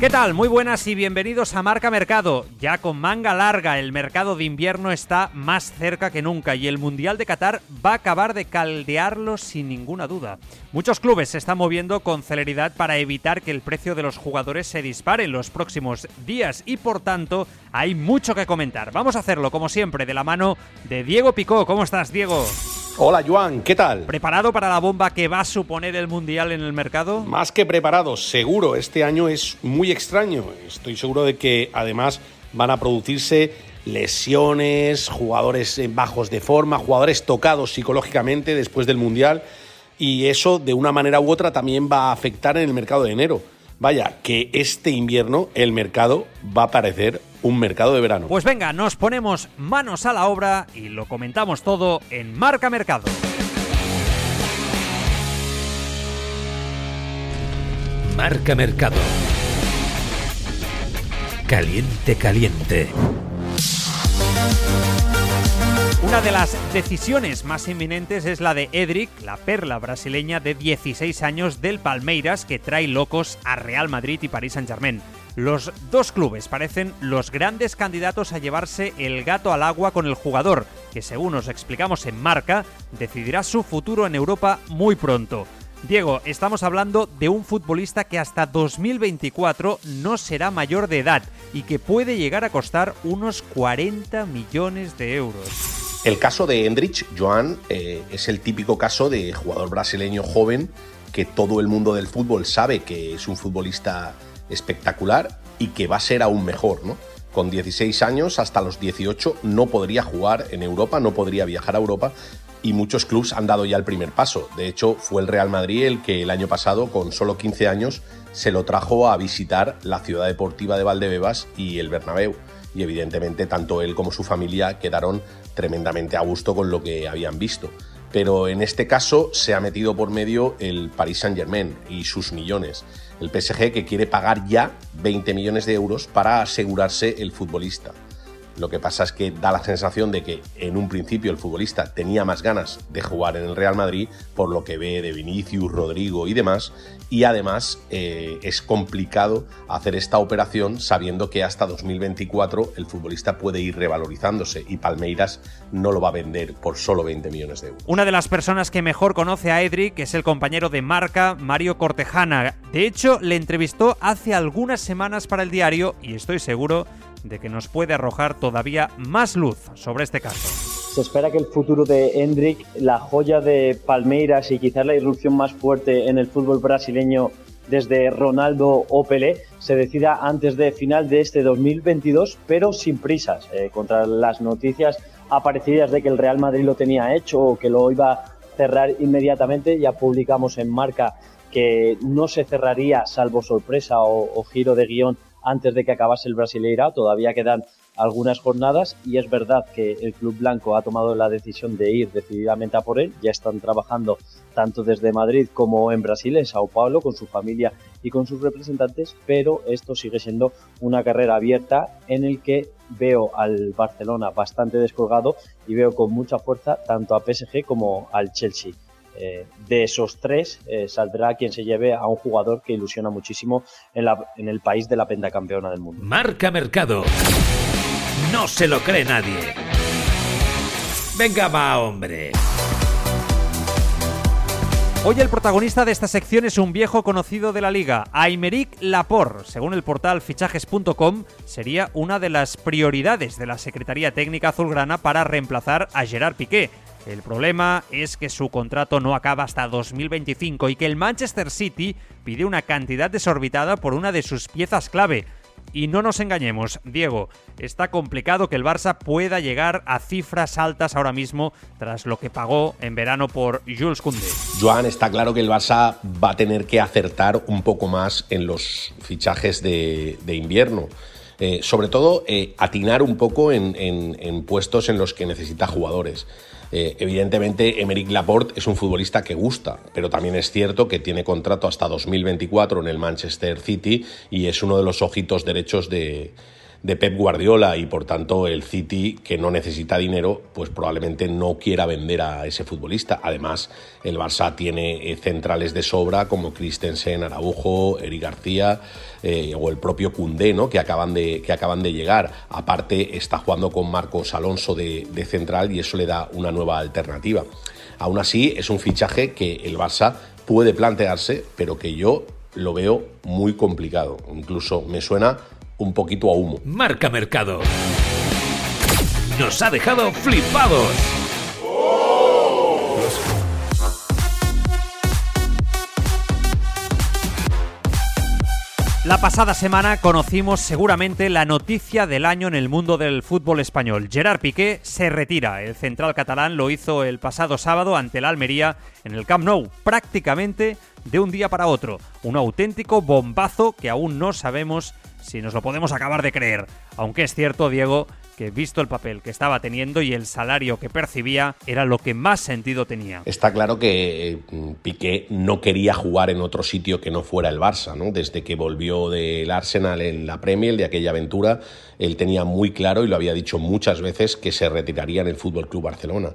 ¿Qué tal? Muy buenas y bienvenidos a Marca Mercado. Ya con manga larga, el mercado de invierno está más cerca que nunca y el Mundial de Qatar va a acabar de caldearlo sin ninguna duda. Muchos clubes se están moviendo con celeridad para evitar que el precio de los jugadores se dispare en los próximos días y por tanto hay mucho que comentar. Vamos a hacerlo como siempre de la mano de Diego Picó. ¿Cómo estás, Diego? Hola Joan, ¿qué tal? ¿Preparado para la bomba que va a suponer el Mundial en el mercado? Más que preparado, seguro. Este año es muy extraño. Estoy seguro de que además van a producirse lesiones, jugadores bajos de forma, jugadores tocados psicológicamente después del Mundial. Y eso de una manera u otra también va a afectar en el mercado de enero. Vaya, que este invierno el mercado va a parecer un mercado de verano. Pues venga, nos ponemos manos a la obra y lo comentamos todo en Marca Mercado. Marca Mercado. Caliente, caliente. Una de las decisiones más inminentes es la de Edric, la perla brasileña de 16 años del Palmeiras que trae locos a Real Madrid y París Saint-Germain. Los dos clubes parecen los grandes candidatos a llevarse el gato al agua con el jugador, que según nos explicamos en marca, decidirá su futuro en Europa muy pronto. Diego, estamos hablando de un futbolista que hasta 2024 no será mayor de edad y que puede llegar a costar unos 40 millones de euros. El caso de Endrich, Joan, eh, es el típico caso de jugador brasileño joven que todo el mundo del fútbol sabe que es un futbolista espectacular y que va a ser aún mejor, ¿no? Con 16 años hasta los 18 no podría jugar en Europa, no podría viajar a Europa y muchos clubes han dado ya el primer paso. De hecho, fue el Real Madrid el que el año pasado, con solo 15 años, se lo trajo a visitar la ciudad deportiva de Valdebebas y el Bernabéu. Y evidentemente tanto él como su familia quedaron tremendamente a gusto con lo que habían visto. Pero en este caso se ha metido por medio el Paris Saint-Germain y sus millones. El PSG que quiere pagar ya 20 millones de euros para asegurarse el futbolista. Lo que pasa es que da la sensación de que en un principio el futbolista tenía más ganas de jugar en el Real Madrid por lo que ve de Vinicius, Rodrigo y demás. Y además eh, es complicado hacer esta operación sabiendo que hasta 2024 el futbolista puede ir revalorizándose y Palmeiras no lo va a vender por solo 20 millones de euros. Una de las personas que mejor conoce a Edric es el compañero de marca Mario Cortejana. De hecho, le entrevistó hace algunas semanas para el diario y estoy seguro de que nos puede arrojar todavía más luz sobre este caso. Se espera que el futuro de Hendrik, la joya de Palmeiras y quizás la irrupción más fuerte en el fútbol brasileño desde Ronaldo o Pelé, se decida antes de final de este 2022, pero sin prisas. Eh, contra las noticias aparecidas de que el Real Madrid lo tenía hecho o que lo iba a cerrar inmediatamente, ya publicamos en marca que no se cerraría salvo sorpresa o, o giro de guion antes de que acabase el Brasileira. Todavía quedan algunas jornadas y es verdad que el Club Blanco ha tomado la decisión de ir decididamente a por él. Ya están trabajando tanto desde Madrid como en Brasil, en Sao Paulo, con su familia y con sus representantes, pero esto sigue siendo una carrera abierta en el que veo al Barcelona bastante descolgado y veo con mucha fuerza tanto a PSG como al Chelsea. Eh, de esos tres eh, saldrá quien se lleve a un jugador que ilusiona muchísimo en, en el país de la pentacampeona del mundo. Marca Mercado. No se lo cree nadie. Venga, va, hombre. Hoy el protagonista de esta sección es un viejo conocido de la liga, Aymeric Laporte. Según el portal fichajes.com, sería una de las prioridades de la Secretaría Técnica Azulgrana para reemplazar a Gerard Piqué. El problema es que su contrato no acaba hasta 2025 y que el Manchester City pide una cantidad desorbitada por una de sus piezas clave. Y no nos engañemos, Diego, está complicado que el Barça pueda llegar a cifras altas ahora mismo tras lo que pagó en verano por Jules Koundé. Joan, está claro que el Barça va a tener que acertar un poco más en los fichajes de, invierno. Eh, sobre todo, eh, atinar un poco en puestos en los que necesita jugadores. Eh, evidentemente, Emeric Laporte es un futbolista que gusta, pero también es cierto que tiene contrato hasta 2024 en el Manchester City y es uno de los ojitos derechos de, de Pep Guardiola y por tanto el City, que no necesita dinero, pues probablemente no quiera vender a ese futbolista. Además, el Barça tiene eh, centrales de sobra como Christensen, Araujo, Eric García eh, o el propio Cundé, ¿no? que, acaban de, que acaban de llegar. Aparte, está jugando con Marcos Alonso de, de central y eso le da una nueva alternativa. Aún así, es un fichaje que el Barça puede plantearse, pero que yo lo veo muy complicado. Incluso me suena un poquito a humo. Marca Mercado. Nos ha dejado flipados. La pasada semana conocimos seguramente la noticia del año en el mundo del fútbol español. Gerard Piqué se retira. El central catalán lo hizo el pasado sábado ante la Almería en el Camp Nou, prácticamente de un día para otro. Un auténtico bombazo que aún no sabemos si nos lo podemos acabar de creer. Aunque es cierto, Diego, que visto el papel que estaba teniendo y el salario que percibía, era lo que más sentido tenía. Está claro que eh, Piqué no quería jugar en otro sitio que no fuera el Barça, ¿no? Desde que volvió del Arsenal en la Premier, de aquella aventura, él tenía muy claro y lo había dicho muchas veces que se retiraría en el Fútbol Club Barcelona.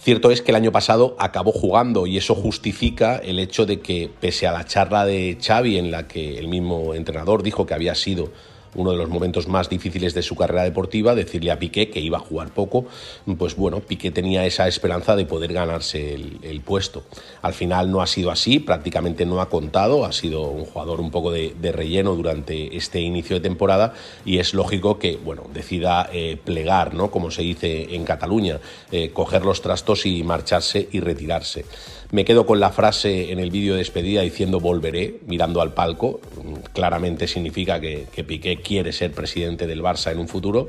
Cierto es que el año pasado acabó jugando y eso justifica el hecho de que, pese a la charla de Xavi en la que el mismo entrenador dijo que había sido uno de los momentos más difíciles de su carrera deportiva, decirle a Piqué que iba a jugar poco, pues bueno, Piqué tenía esa esperanza de poder ganarse el, puesto. Al final no ha sido así, prácticamente no ha contado, ha sido un jugador un poco de, relleno durante este inicio de temporada y es lógico que, bueno, decida eh, plegar, ¿no? Como se dice en Cataluña, eh, coger los trastos y marcharse y retirarse. Me quedo con la frase en el vídeo de despedida diciendo volveré, mirando al palco. Claramente significa que Piqué quiere ser presidente del Barça en un futuro.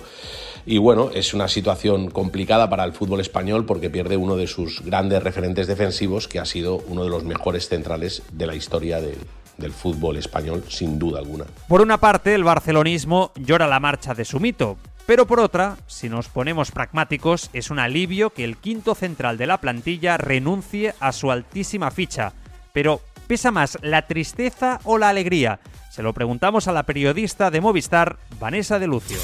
Y bueno, es una situación complicada para el fútbol español porque pierde uno de sus grandes referentes defensivos, que ha sido uno de los mejores centrales de la historia del fútbol español, sin duda alguna. Por una parte, el barcelonismo llora la marcha de su mito, pero por otra, si nos ponemos pragmáticos, es un alivio que el quinto central de la plantilla renuncie a su altísima ficha. Pero, ¿pesa más la tristeza o la alegría? Se lo preguntamos a la periodista de Movistar, Vanessa de Lucio.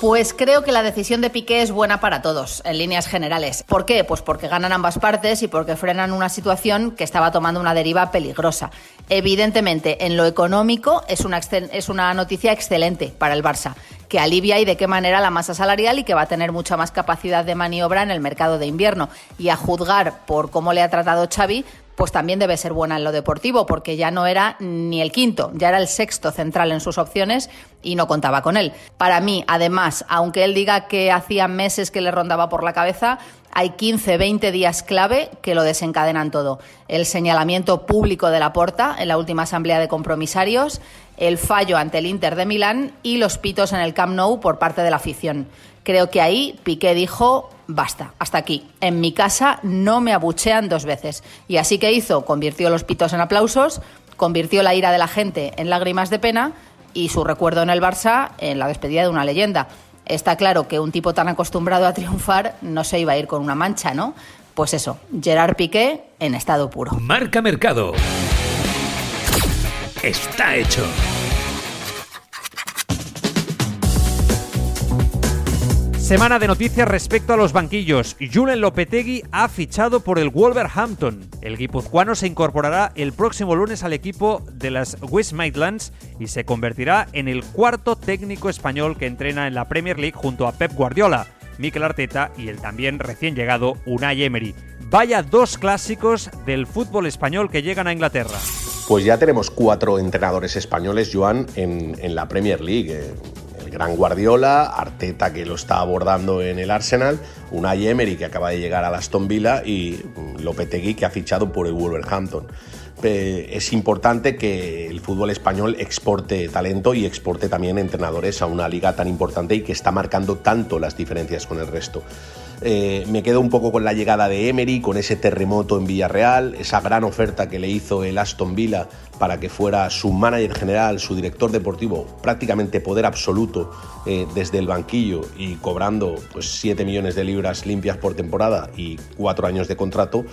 Pues creo que la decisión de Piqué es buena para todos, en líneas generales. ¿Por qué? Pues porque ganan ambas partes y porque frenan una situación que estaba tomando una deriva peligrosa. Evidentemente, en lo económico es una, es una noticia excelente para el Barça, que alivia y de qué manera la masa salarial y que va a tener mucha más capacidad de maniobra en el mercado de invierno. Y a juzgar por cómo le ha tratado Xavi, pues también debe ser buena en lo deportivo, porque ya no era ni el quinto, ya era el sexto central en sus opciones y no contaba con él. Para mí, además, aunque él diga que hacía meses que le rondaba por la cabeza, hay 15, 20 días clave que lo desencadenan todo. El señalamiento público de la porta en la última asamblea de compromisarios, el fallo ante el Inter de Milán y los pitos en el Camp Nou por parte de la afición. Creo que ahí Piqué dijo basta, hasta aquí. En mi casa no me abuchean dos veces. Y así que hizo, convirtió los pitos en aplausos, convirtió la ira de la gente en lágrimas de pena y su recuerdo en el Barça en la despedida de una leyenda. Está claro que un tipo tan acostumbrado a triunfar no se iba a ir con una mancha, ¿no? Pues eso, Gerard Piqué en estado puro. Marca Mercado. Está hecho. Semana de noticias respecto a los banquillos. Julen Lopetegui ha fichado por el Wolverhampton. El guipuzcoano se incorporará el próximo lunes al equipo de las West Midlands y se convertirá en el cuarto técnico español que entrena en la Premier League junto a Pep Guardiola, Mikel Arteta y el también recién llegado Unai Emery. Vaya dos clásicos del fútbol español que llegan a Inglaterra. Pues ya tenemos cuatro entrenadores españoles, Joan, en, en la Premier League. Gran Guardiola, Arteta que lo está abordando en el Arsenal, Unai Emery que acaba de llegar a Aston Villa y mm, Lopetegui que ha fichado por el Wolverhampton. Es importante que el fútbol español exporte talento y exporte también entrenadores a una liga tan importante y que está marcando tanto las diferencias con el resto. Eh, me quedo un poco con la llegada de Emery, con ese terremoto en Villarreal, esa gran oferta que le hizo el Aston Villa para que fuera su manager general, su director deportivo, prácticamente poder absoluto eh, desde el banquillo y cobrando pues, 7 millones de libras limpias por temporada y 4 años de contrato.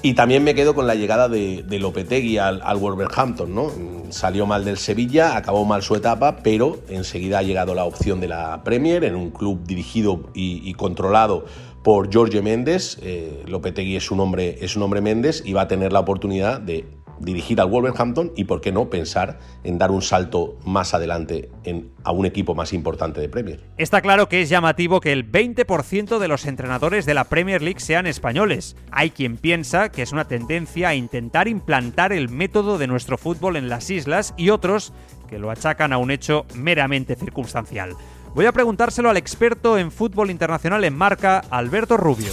Y también me quedo con la llegada de, Lopetegui al, Wolverhampton, ¿no? Salió mal del Sevilla, acabó mal su etapa, pero enseguida ha llegado la opción de la Premier en un club dirigido y, controlado por Jorge Méndez. Eh, Lopetegui es un hombre, es un hombre Méndez y va a tener la oportunidad de dirigir al Wolverhampton y, por qué no, pensar en dar un salto más adelante a un equipo más importante de Premier. Está claro que es llamativo que el 20% de los entrenadores de la Premier League sean españoles. Hay quien piensa que es una tendencia a intentar implantar el método de nuestro fútbol en las islas y otros que lo achacan a un hecho meramente circunstancial. Voy a preguntárselo al experto en fútbol internacional en marca, Alberto Rubio.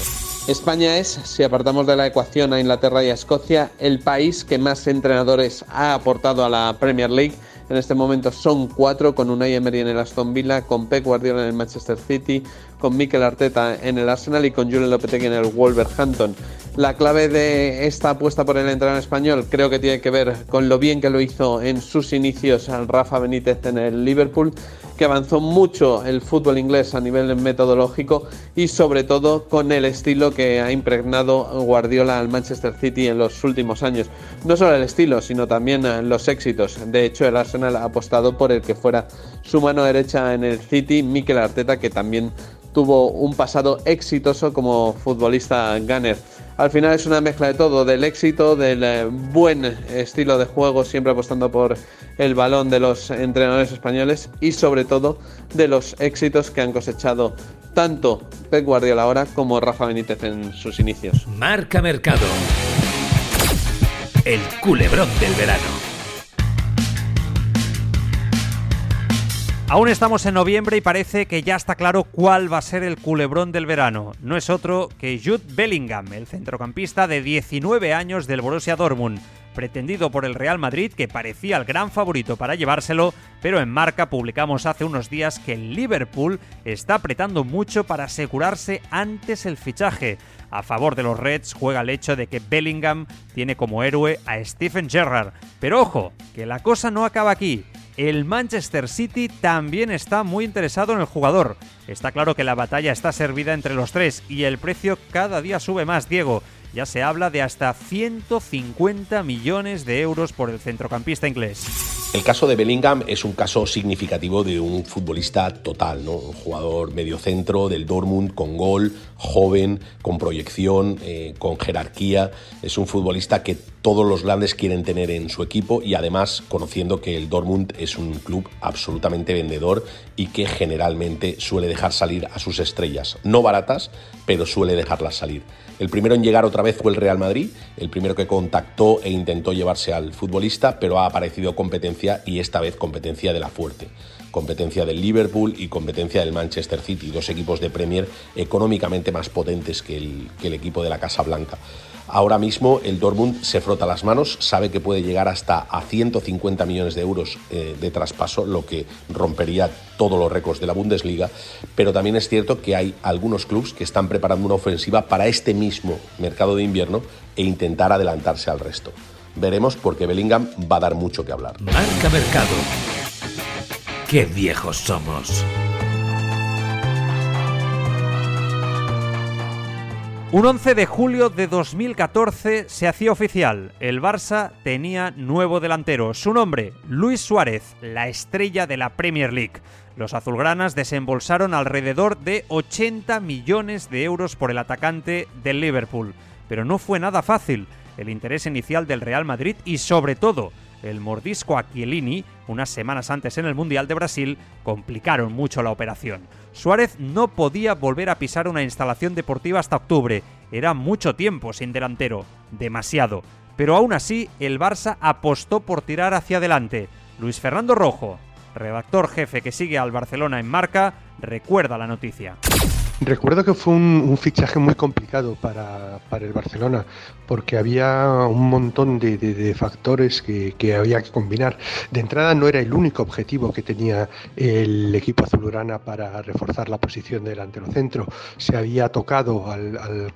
España es, si apartamos de la ecuación a Inglaterra y a Escocia, el país que más entrenadores ha aportado a la Premier League. En este momento son cuatro, con Unai Emery en el Aston Villa, con Pep Guardiola en el Manchester City, con Mikel Arteta en el Arsenal y con Julian Lopetegui en el Wolverhampton. La clave de esta apuesta por el entrenador español creo que tiene que ver con lo bien que lo hizo en sus inicios Rafa Benítez en el Liverpool que avanzó mucho el fútbol inglés a nivel metodológico y sobre todo con el estilo que ha impregnado Guardiola al Manchester City en los últimos años. No solo el estilo, sino también los éxitos. De hecho, el Arsenal ha apostado por el que fuera su mano derecha en el City, Mikel Arteta, que también tuvo un pasado exitoso como futbolista gunner. Al final es una mezcla de todo, del éxito, del eh, buen estilo de juego, siempre apostando por el balón de los entrenadores españoles y sobre todo de los éxitos que han cosechado tanto Pep Guardiola ahora como Rafa Benítez en sus inicios. Marca Mercado. El culebrón del verano. Aún estamos en noviembre y parece que ya está claro cuál va a ser el culebrón del verano. No es otro que Jude Bellingham, el centrocampista de 19 años del Borussia Dortmund, pretendido por el Real Madrid que parecía el gran favorito para llevárselo, pero en marca publicamos hace unos días que el Liverpool está apretando mucho para asegurarse antes el fichaje. A favor de los Reds juega el hecho de que Bellingham tiene como héroe a Stephen Gerrard. Pero ojo, que la cosa no acaba aquí el Manchester City también está muy interesado en el jugador. Está claro que la batalla está servida entre los tres y el precio cada día sube más, Diego. Ya se habla de hasta 150 millones de euros por el centrocampista inglés. El caso de Bellingham es un caso significativo de un futbolista total, ¿no? Un jugador mediocentro del Dortmund con gol, joven, con proyección, eh, con jerarquía. Es un futbolista que todos los grandes quieren tener en su equipo y además conociendo que el Dortmund es un club absolutamente vendedor y que generalmente suele dejar salir a sus estrellas. No baratas, pero suele dejarlas salir. El primero en llegar otra vez fue el Real Madrid, el primero que contactó e intentó llevarse al futbolista, pero ha aparecido competencia y esta vez competencia de la fuerte. Competencia del Liverpool y competencia del Manchester City, dos equipos de Premier económicamente más potentes que el, que el equipo de la Casa Blanca. Ahora mismo el Dortmund se frota las manos, sabe que puede llegar hasta a 150 millones de euros eh, de traspaso, lo que rompería todos los récords de la Bundesliga, pero también es cierto que hay algunos clubes que están preparando una ofensiva para este mismo mercado de invierno e intentar adelantarse al resto. Veremos porque Bellingham va a dar mucho que hablar. Marca Mercado. Qué viejos somos. Un 11 de julio de 2014 se hacía oficial. El Barça tenía nuevo delantero. Su nombre, Luis Suárez, la estrella de la Premier League. Los azulgranas desembolsaron alrededor de 80 millones de euros por el atacante del Liverpool. Pero no fue nada fácil. El interés inicial del Real Madrid y sobre todo el mordisco a Chiellini, unas semanas antes en el Mundial de Brasil, complicaron mucho la operación. Suárez no podía volver a pisar una instalación deportiva hasta octubre. Era mucho tiempo sin delantero, demasiado. Pero aún así, el Barça apostó por tirar hacia adelante. Luis Fernando Rojo, redactor jefe que sigue al Barcelona en marca, recuerda la noticia. Recuerdo que fue un, fichaje muy complicado para, el Barcelona, porque había un montón de, factores que, había que combinar. De entrada no era el único objetivo que tenía el equipo azulurana para reforzar la posición del delantero centro. Se había tocado al, al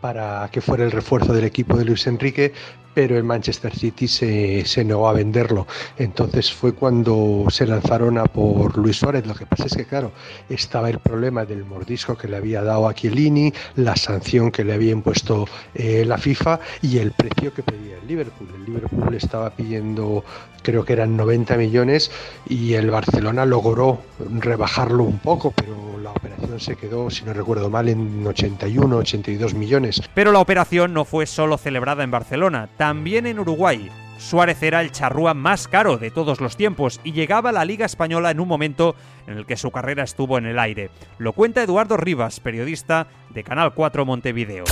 para que fuera el refuerzo del equipo de Luis Enrique, pero el Manchester City se, se, negó a venderlo. Entonces fue cuando se lanzaron a por Luis Suárez. Lo que pasa es que, claro, estaba el problema del mordisco que le había dado a Chiellini, la sanción que le había impuesto eh, la FIFA y el precio que pedía el Liverpool. El Liverpool estaba pidiendo, creo que eran 90 millones y el Barcelona logró rebajarlo un poco, pero la operación se quedó, si no recuerdo mal, en 81, 82 millones. Pero la operación no fue solo celebrada en Barcelona también en Uruguay. Suárez era el charrúa más caro de todos los tiempos y llegaba a la Liga Española en un momento en el que su carrera estuvo en el aire. Lo cuenta Eduardo Rivas, periodista de Canal 4 Montevideo.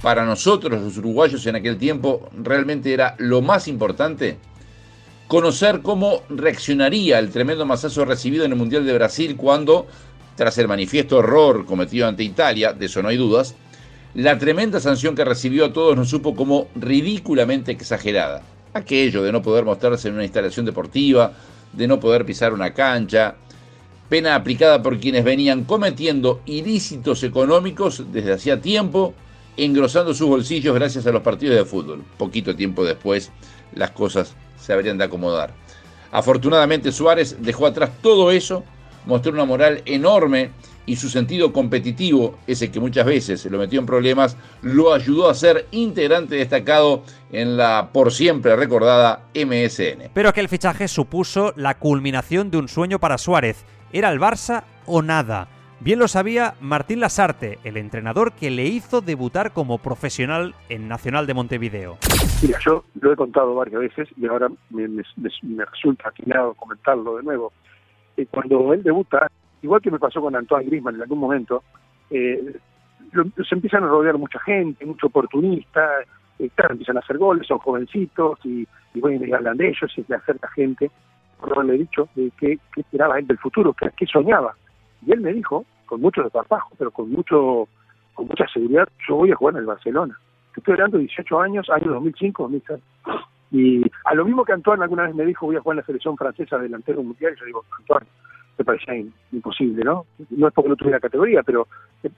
Para nosotros los uruguayos en aquel tiempo realmente era lo más importante conocer cómo reaccionaría el tremendo masazo recibido en el Mundial de Brasil cuando, tras el manifiesto error cometido ante Italia, de eso no hay dudas, la tremenda sanción que recibió a todos nos supo como ridículamente exagerada. Aquello de no poder mostrarse en una instalación deportiva, de no poder pisar una cancha, pena aplicada por quienes venían cometiendo ilícitos económicos desde hacía tiempo, engrosando sus bolsillos gracias a los partidos de fútbol. Poquito tiempo después las cosas se habrían de acomodar. Afortunadamente Suárez dejó atrás todo eso, mostró una moral enorme y su sentido competitivo, ese que muchas veces se lo metió en problemas, lo ayudó a ser integrante destacado en la por siempre recordada MSN. Pero aquel fichaje supuso la culminación de un sueño para Suárez. ¿Era el Barça o nada? Bien lo sabía Martín Lasarte, el entrenador que le hizo debutar como profesional en Nacional de Montevideo. Mira, yo lo he contado varias veces y ahora me, resulta atinado comentarlo de nuevo. Eh, cuando él debuta, igual que me pasó con Antoine Griezmann en algún momento, eh, se empiezan a rodear mucha gente, mucho oportunista, eh, empiezan a hacer goles, son jovencitos y, bueno, y hablan de ellos y se acerca gente por haberle dicho de qué, esperaba él del futuro, qué, qué soñaba. Y él me dijo, con mucho desparpajo, pero con mucho con mucha seguridad, yo voy a jugar en el Barcelona. Estoy hablando de 18 años, año 2005, 2006. Y a lo mismo que Antoine alguna vez me dijo, voy a jugar en la selección francesa delantero mundial, yo digo, Antoine, me parecía imposible, ¿no? No es porque no tuviera categoría, pero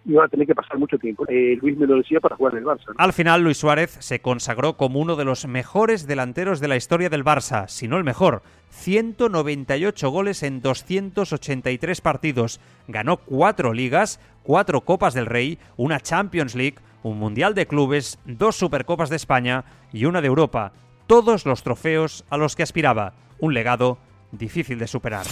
iba a tener que pasar mucho tiempo. Eh, Luis me lo decía para jugar en el Barça. Al final, Luis Suárez se consagró como uno de los mejores delanteros de la historia del Barça, si no el mejor. 198 goles en 283 partidos. Ganó cuatro ligas, cuatro Copas del Rey, una Champions League, un Mundial de Clubes, dos Supercopas de España y una de Europa. Todos los trofeos a los que aspiraba. Un legado difícil de superar.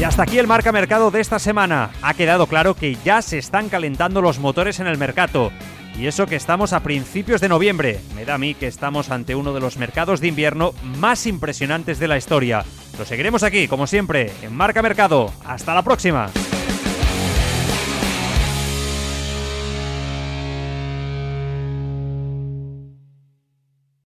Y hasta aquí el marca mercado de esta semana. Ha quedado claro que ya se están calentando los motores en el mercado. Y eso que estamos a principios de noviembre. Me da a mí que estamos ante uno de los mercados de invierno más impresionantes de la historia. Lo seguiremos aquí, como siempre, en Marca Mercado. Hasta la próxima.